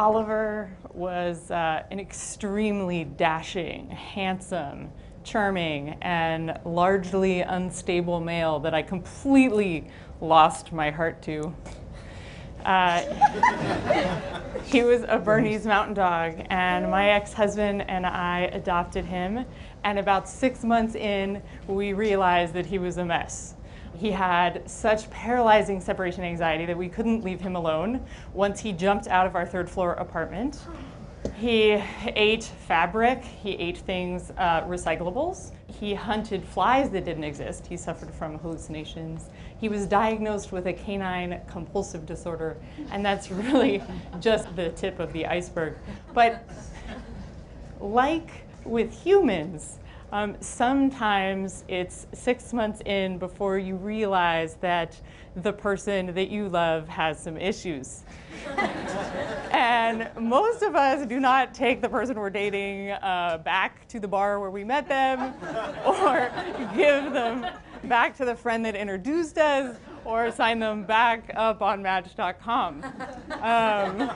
Oliver was uh, an extremely dashing, handsome, charming, and largely unstable male that I completely lost my heart to. Uh, he was a Bernese mountain dog, and my ex husband and I adopted him. And about six months in, we realized that he was a mess. He had such paralyzing separation anxiety that we couldn't leave him alone once he jumped out of our third floor apartment. He ate fabric, he ate things, uh, recyclables. He hunted flies that didn't exist. He suffered from hallucinations. He was diagnosed with a canine compulsive disorder, and that's really just the tip of the iceberg. But like with humans, um, sometimes it's six months in before you realize that the person that you love has some issues. and most of us do not take the person we're dating uh, back to the bar where we met them or give them back to the friend that introduced us or sign them back up on Match.com. Um,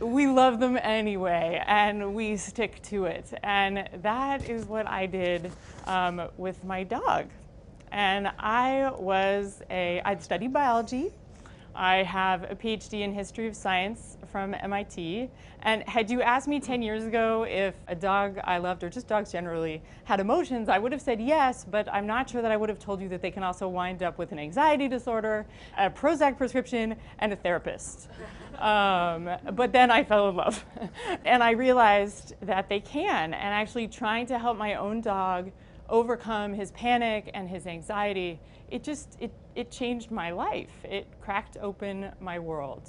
we love them anyway, and we stick to it. And that is what I did um, with my dog. And I was a, I'd studied biology. I have a PhD in history of science from MIT. And had you asked me 10 years ago if a dog I loved, or just dogs generally, had emotions, I would have said yes, but I'm not sure that I would have told you that they can also wind up with an anxiety disorder, a Prozac prescription, and a therapist. Um, but then I fell in love. and I realized that they can. And actually, trying to help my own dog overcome his panic and his anxiety, it just it, it changed my life. It cracked open my world.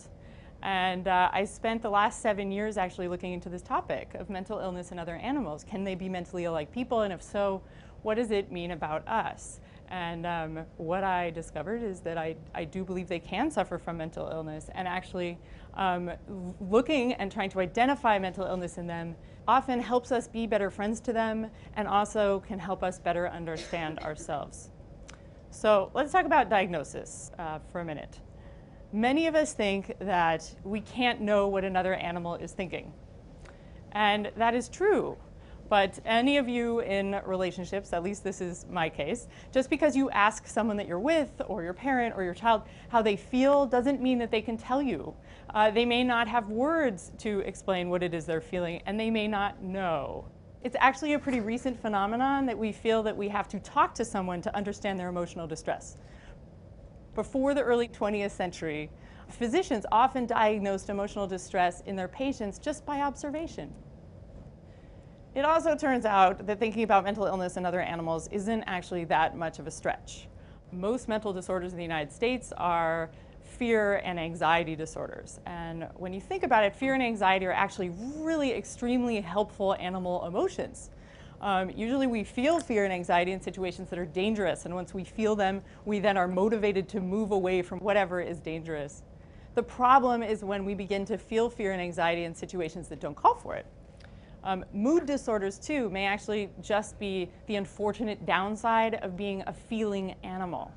And uh, I spent the last seven years actually looking into this topic of mental illness in other animals. Can they be mentally ill like people? And if so, what does it mean about us? And um, what I discovered is that I, I do believe they can suffer from mental illness. And actually, um, looking and trying to identify mental illness in them often helps us be better friends to them and also can help us better understand ourselves. So let's talk about diagnosis uh, for a minute. Many of us think that we can't know what another animal is thinking. And that is true. But any of you in relationships, at least this is my case, just because you ask someone that you're with or your parent or your child how they feel doesn't mean that they can tell you. Uh, they may not have words to explain what it is they're feeling, and they may not know. It's actually a pretty recent phenomenon that we feel that we have to talk to someone to understand their emotional distress. Before the early 20th century, physicians often diagnosed emotional distress in their patients just by observation. It also turns out that thinking about mental illness in other animals isn't actually that much of a stretch. Most mental disorders in the United States are fear and anxiety disorders. And when you think about it, fear and anxiety are actually really extremely helpful animal emotions. Um, usually we feel fear and anxiety in situations that are dangerous, and once we feel them, we then are motivated to move away from whatever is dangerous. The problem is when we begin to feel fear and anxiety in situations that don't call for it. Um, mood disorders, too, may actually just be the unfortunate downside of being a feeling animal.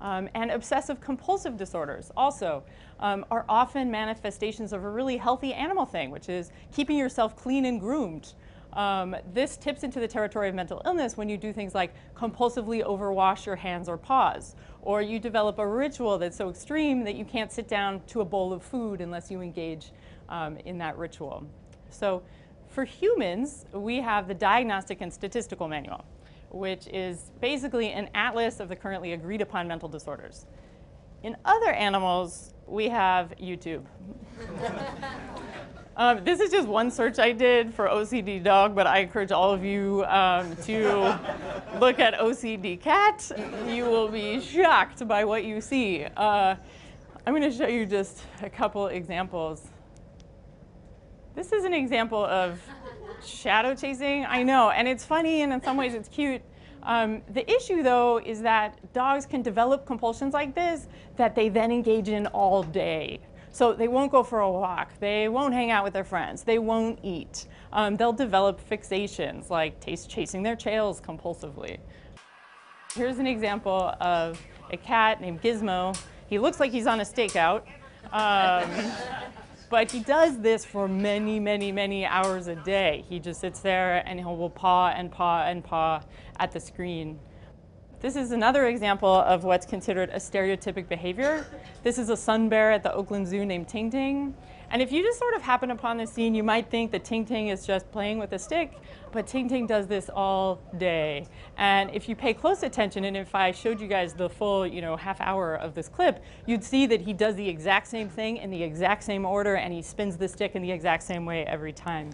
Um, and obsessive compulsive disorders also um, are often manifestations of a really healthy animal thing, which is keeping yourself clean and groomed. Um, this tips into the territory of mental illness when you do things like compulsively overwash your hands or paws, or you develop a ritual that's so extreme that you can't sit down to a bowl of food unless you engage um, in that ritual. So for humans, we have the Diagnostic and Statistical Manual, which is basically an atlas of the currently agreed upon mental disorders. In other animals, we have YouTube. um, this is just one search I did for OCD dog, but I encourage all of you um, to look at OCD cat. You will be shocked by what you see. Uh, I'm going to show you just a couple examples. This is an example of shadow chasing. I know, and it's funny, and in some ways it's cute. Um, the issue, though, is that dogs can develop compulsions like this that they then engage in all day. So they won't go for a walk. They won't hang out with their friends. They won't eat. Um, they'll develop fixations like taste chasing their tails compulsively. Here's an example of a cat named Gizmo. He looks like he's on a stakeout. Um, But he does this for many, many, many hours a day. He just sits there and he will paw and paw and paw at the screen. This is another example of what's considered a stereotypic behavior. This is a sun bear at the Oakland Zoo named Ting Ting. And if you just sort of happen upon the scene, you might think that Ting Ting is just playing with a stick, but Ting Ting does this all day. And if you pay close attention, and if I showed you guys the full, you know, half hour of this clip, you'd see that he does the exact same thing in the exact same order, and he spins the stick in the exact same way every time.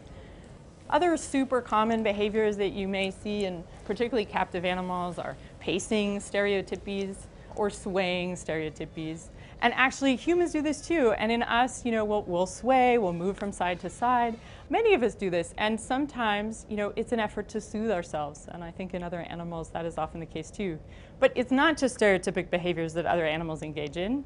Other super common behaviors that you may see in particularly captive animals are pacing stereotypies or swaying stereotypies. And actually, humans do this too. And in us, you know, we'll, we'll sway, we'll move from side to side. Many of us do this. And sometimes, you know, it's an effort to soothe ourselves. And I think in other animals, that is often the case too. But it's not just stereotypic behaviors that other animals engage in.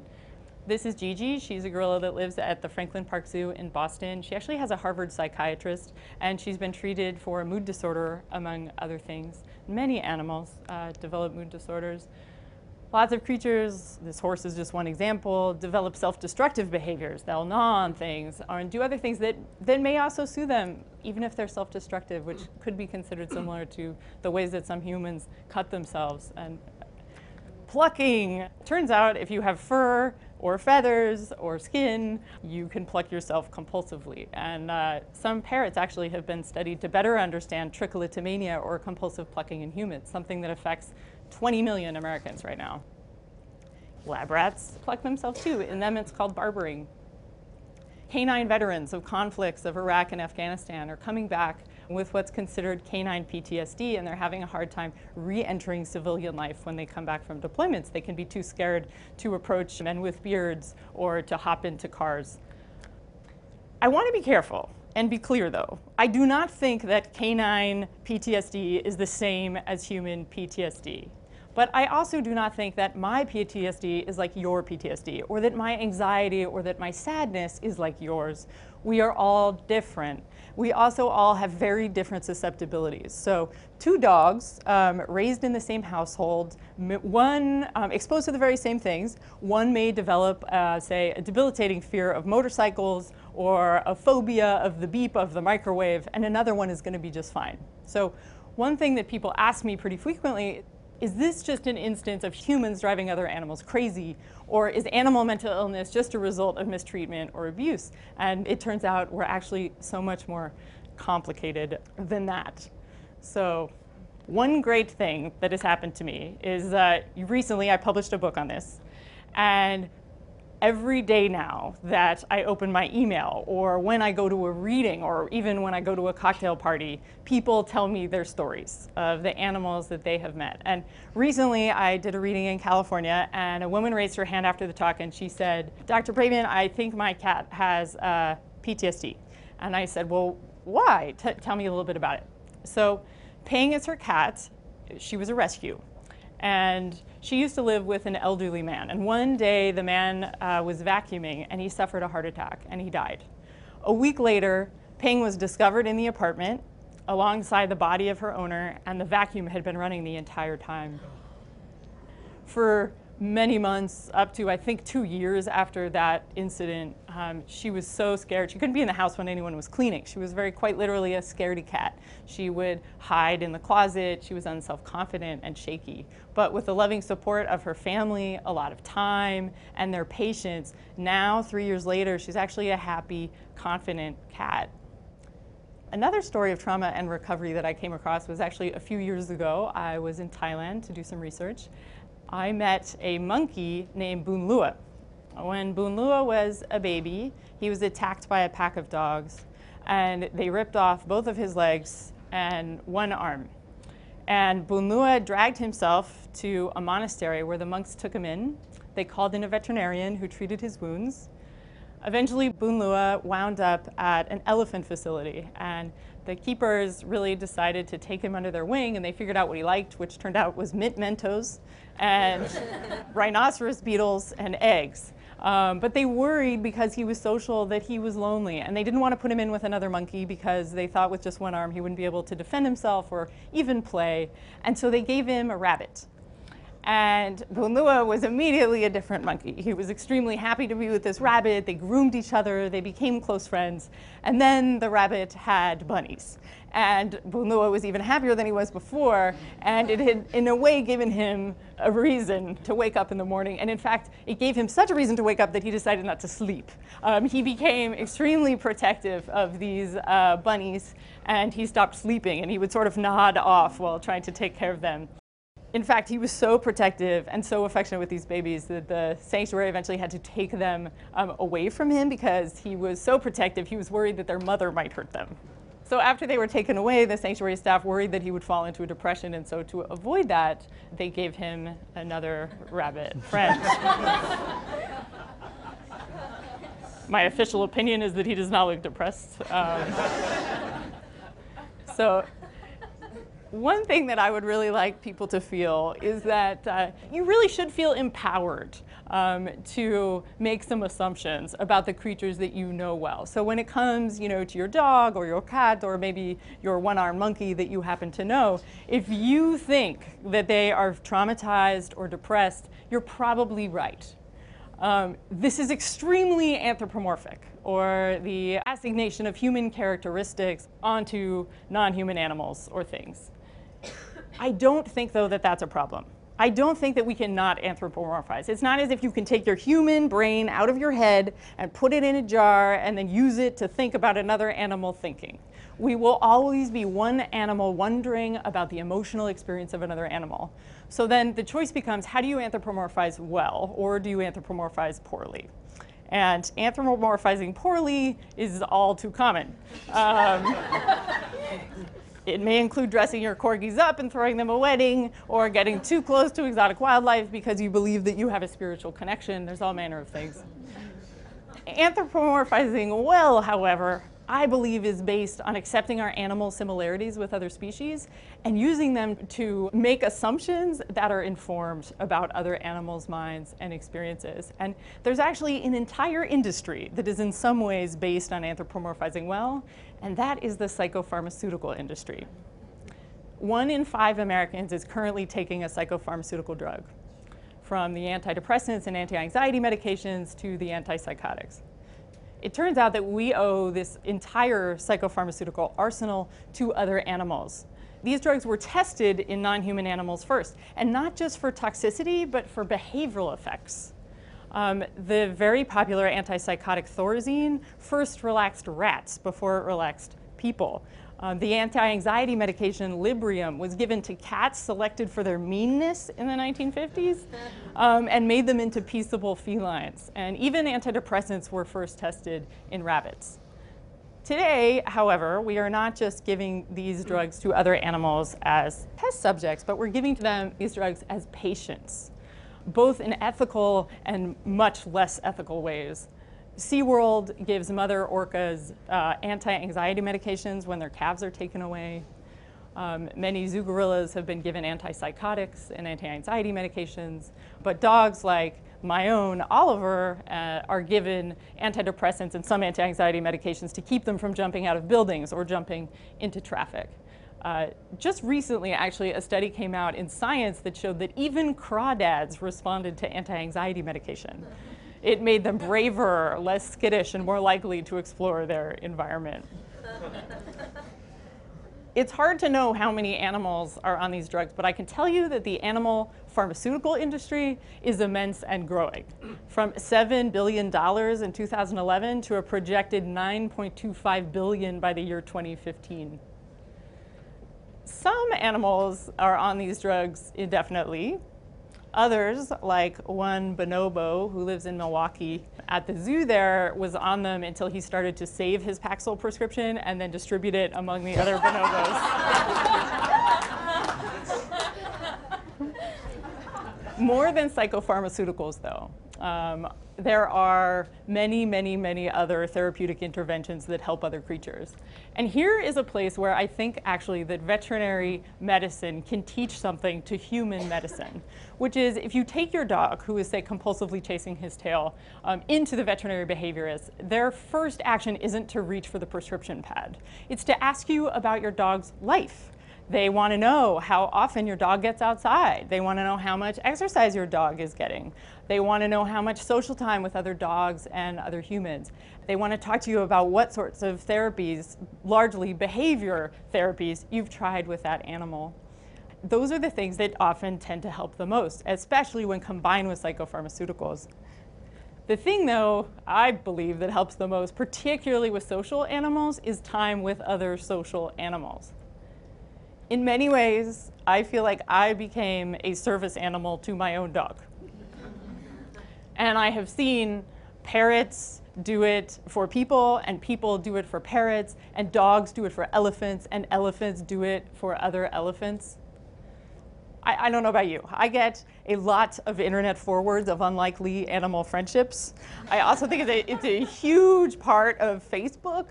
This is Gigi. She's a gorilla that lives at the Franklin Park Zoo in Boston. She actually has a Harvard psychiatrist, and she's been treated for a mood disorder, among other things. Many animals uh, develop mood disorders. Lots of creatures, this horse is just one example, develop self-destructive behaviors. They'll gnaw on things or do other things that, that may also soothe them, even if they're self-destructive, which could be considered similar to the ways that some humans cut themselves. And plucking, turns out if you have fur or feathers or skin, you can pluck yourself compulsively. And uh, some parrots actually have been studied to better understand trichotillomania or compulsive plucking in humans, something that affects 20 million Americans right now. Lab rats pluck themselves too. In them, it's called barbering. Canine veterans of conflicts of Iraq and Afghanistan are coming back with what's considered canine PTSD, and they're having a hard time re-entering civilian life when they come back from deployments. They can be too scared to approach men with beards or to hop into cars. I want to be careful and be clear though. I do not think that canine PTSD is the same as human PTSD. But I also do not think that my PTSD is like your PTSD, or that my anxiety or that my sadness is like yours. We are all different. We also all have very different susceptibilities. So two dogs um, raised in the same household, one um, exposed to the very same things, one may develop, uh, say, a debilitating fear of motorcycles or a phobia of the beep of the microwave, and another one is going to be just fine. So one thing that people ask me pretty frequently is this just an instance of humans driving other animals crazy, or is animal mental illness just a result of mistreatment or abuse? And it turns out we're actually so much more complicated than that. So one great thing that has happened to me is that recently I published a book on this, and every day now that I open my email or when I go to a reading or even when I go to a cocktail party, people tell me their stories of the animals that they have met. And recently I did a reading in California and a woman raised her hand after the talk and she said, Dr. Braitman, I think my cat has uh, PTSD. And I said, well, why? T tell me a little bit about it. So Ping is her cat. She was a rescue. And she used to live with an elderly man. And one day the man uh, was vacuuming and he suffered a heart attack and he died. A week later, Ping was discovered in the apartment alongside the body of her owner and the vacuum had been running the entire time. For many months, up to I think two years after that incident, um, she was so scared. She couldn't be in the house when anyone was cleaning. She was very, quite literally a scaredy cat. She would hide in the closet. She was unself-confident and shaky. But with the loving support of her family, a lot of time, and their patience, now, three years later, she's actually a happy, confident cat. Another story of trauma and recovery that I came across was actually a few years ago. I was in Thailand to do some research, I met a monkey named Boonlua. When Boonlua was a baby, he was attacked by a pack of dogs, and they ripped off both of his legs and one arm. And Boonlua dragged himself to a monastery where the monks took him in. They called in a veterinarian who treated his wounds. Eventually, Boonlua wound up at an elephant facility, and the keepers really decided to take him under their wing, and they figured out what he liked, which turned out was mint Mentos and rhinoceros beetles and eggs. Um, but they worried because he was social that he was lonely, and they didn't want to put him in with another monkey because they thought with just one arm he wouldn't be able to defend himself or even play, and so they gave him a rabbit. And Boonlua was immediately a different monkey. He was extremely happy to be with this rabbit. They groomed each other, they became close friends. And then the rabbit had bunnies. And Boonlua was even happier than he was before. And it had, in a way, given him a reason to wake up in the morning. And in fact, it gave him such a reason to wake up that he decided not to sleep. Um, he became extremely protective of these uh, bunnies and he stopped sleeping and he would sort of nod off while trying to take care of them in fact, he was so protective and so affectionate with these babies that the sanctuary eventually had to take them um, away from him because he was so protective. He was worried that their mother might hurt them. So after they were taken away, the sanctuary staff worried that he would fall into a depression, and so to avoid that, they gave him another rabbit friend. My official opinion is that he does not look depressed. Um, so one thing that I would really like people to feel is that uh, you really should feel empowered um, to make some assumptions about the creatures that you know well. So when it comes, you know, to your dog or your cat or maybe your one-armed monkey that you happen to know, if you think that they are traumatized or depressed, you're probably right. Um, this is extremely anthropomorphic, or the assignation of human characteristics onto non-human animals or things. I don't think, though, that that's a problem. I don't think that we cannot anthropomorphize. It's not as if you can take your human brain out of your head and put it in a jar and then use it to think about another animal thinking. We will always be one animal wondering about the emotional experience of another animal. So then the choice becomes how do you anthropomorphize well or do you anthropomorphize poorly? And anthropomorphizing poorly is all too common. Um, it may include dressing your corgis up and throwing them a wedding, or getting too close to exotic wildlife because you believe that you have a spiritual connection. There's all manner of things. Anthropomorphizing well, however, I believe is based on accepting our animal similarities with other species and using them to make assumptions that are informed about other animals' minds and experiences. And there's actually an entire industry that is in some ways based on anthropomorphizing well, and that is the psychopharmaceutical industry. One in five Americans is currently taking a psychopharmaceutical drug, from the antidepressants and anti-anxiety medications to the antipsychotics it turns out that we owe this entire psychopharmaceutical arsenal to other animals. These drugs were tested in non-human animals first, and not just for toxicity, but for behavioral effects. Um, the very popular antipsychotic Thorazine first relaxed rats before it relaxed people. Um, the anti-anxiety medication Librium was given to cats selected for their meanness in the 1950s um, and made them into peaceable felines. And even antidepressants were first tested in rabbits. Today, however, we are not just giving these drugs to other animals as test subjects, but we're giving to them these drugs as patients, both in ethical and much less ethical ways. SeaWorld gives mother orcas uh, anti-anxiety medications when their calves are taken away. Um, many zoo gorillas have been given antipsychotics and anti-anxiety medications, but dogs like my own Oliver uh, are given antidepressants and some anti-anxiety medications to keep them from jumping out of buildings or jumping into traffic. Uh, just recently, actually, a study came out in Science that showed that even crawdads responded to anti-anxiety medication it made them braver, less skittish, and more likely to explore their environment. it's hard to know how many animals are on these drugs, but I can tell you that the animal pharmaceutical industry is immense and growing. From $7 billion in 2011 to a projected 9.25 billion by the year 2015. Some animals are on these drugs indefinitely, Others, like one bonobo who lives in Milwaukee at the zoo there, was on them until he started to save his Paxil prescription and then distribute it among the other bonobos. More than psychopharmaceuticals, though. Um, there are many, many, many other therapeutic interventions that help other creatures. And here is a place where I think actually that veterinary medicine can teach something to human medicine, which is if you take your dog, who is, say, compulsively chasing his tail, um, into the veterinary behaviorist, their first action isn't to reach for the prescription pad. It's to ask you about your dog's life They want to know how often your dog gets outside. They want to know how much exercise your dog is getting. They want to know how much social time with other dogs and other humans. They want to talk to you about what sorts of therapies, largely behavior therapies, you've tried with that animal. Those are the things that often tend to help the most, especially when combined with psychopharmaceuticals. The thing, though, I believe that helps the most, particularly with social animals, is time with other social animals. In many ways, I feel like I became a service animal to my own dog. And I have seen parrots do it for people, and people do it for parrots, and dogs do it for elephants, and elephants do it for other elephants. I, I, don't know about you. I get a lot of internet forwards of unlikely animal friendships. I also think it's a, it's a huge part of Facebook.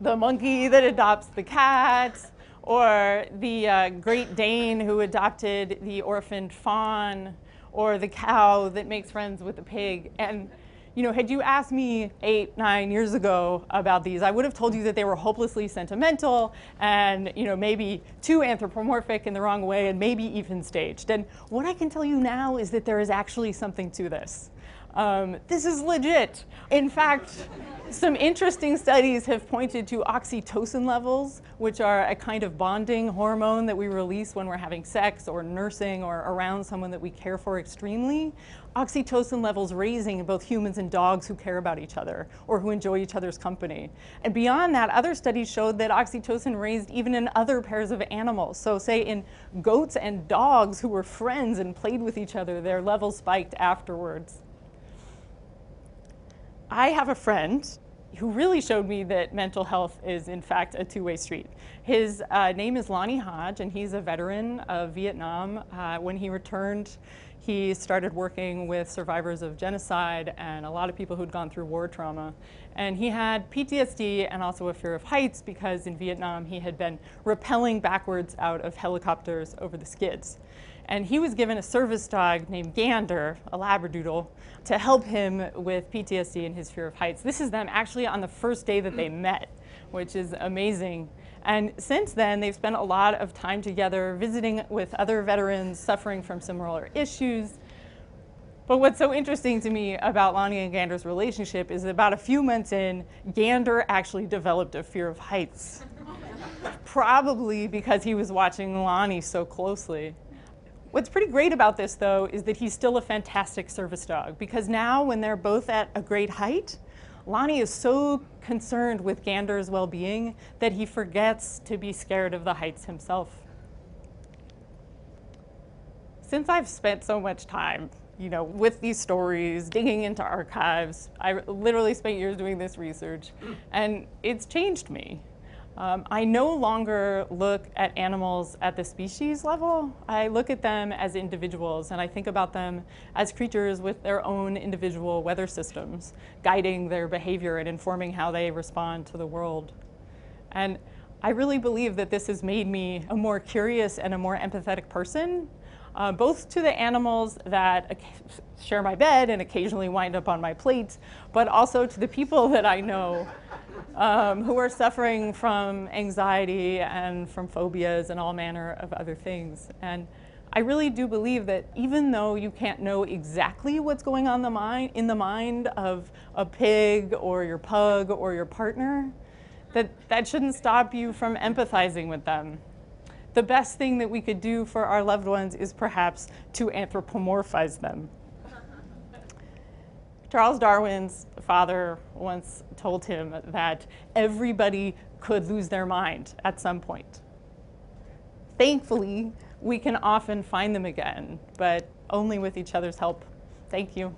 The monkey that adopts the cat, or the uh, Great Dane who adopted the orphaned fawn, or the cow that makes friends with the pig. And you know, had you asked me eight, nine years ago about these, I would have told you that they were hopelessly sentimental and, you know, maybe too anthropomorphic in the wrong way and maybe even staged. And what I can tell you now is that there is actually something to this. Um, this is legit. In fact, some interesting studies have pointed to oxytocin levels, which are a kind of bonding hormone that we release when we're having sex or nursing or around someone that we care for extremely. Oxytocin levels raising in both humans and dogs who care about each other or who enjoy each other's company. And beyond that, other studies showed that oxytocin raised even in other pairs of animals. So, say in goats and dogs who were friends and played with each other, their levels spiked afterwards. I have a friend who really showed me that mental health is, in fact, a two way street. His uh, name is Lonnie Hodge, and he's a veteran of Vietnam. Uh, when he returned, he started working with survivors of genocide and a lot of people who'd gone through war trauma. And he had PTSD and also a fear of heights because in Vietnam he had been rappelling backwards out of helicopters over the skids. And he was given a service dog named Gander, a Labradoodle, to help him with PTSD and his fear of heights. This is them actually on the first day that they mm. met, which is amazing. And since then, they've spent a lot of time together visiting with other veterans suffering from similar issues. But what's so interesting to me about Lonnie and Gander's relationship is about a few months in, Gander actually developed a fear of heights. Probably because he was watching Lonnie so closely. What's pretty great about this, though, is that he's still a fantastic service dog because now, when they're both at a great height, Lonnie is so concerned with Gander's well being that he forgets to be scared of the heights himself. Since I've spent so much time you know, with these stories, digging into archives. I literally spent years doing this research, and it's changed me. Um, I no longer look at animals at the species level. I look at them as individuals and I think about them as creatures with their own individual weather systems, guiding their behavior and informing how they respond to the world. And I really believe that this has made me a more curious and a more empathetic person, uh, both to the animals that share my bed and occasionally wind up on my plate, but also to the people that I know um, who are suffering from anxiety and from phobias and all manner of other things. And I really do believe that even though you can't know exactly what's going on the mind, in the mind of a pig or your pug or your partner, that that shouldn't stop you from empathizing with them. The best thing that we could do for our loved ones is perhaps to anthropomorphize them. Charles Darwin's father once told him that everybody could lose their mind at some point. Thankfully, we can often find them again, but only with each other's help. Thank you.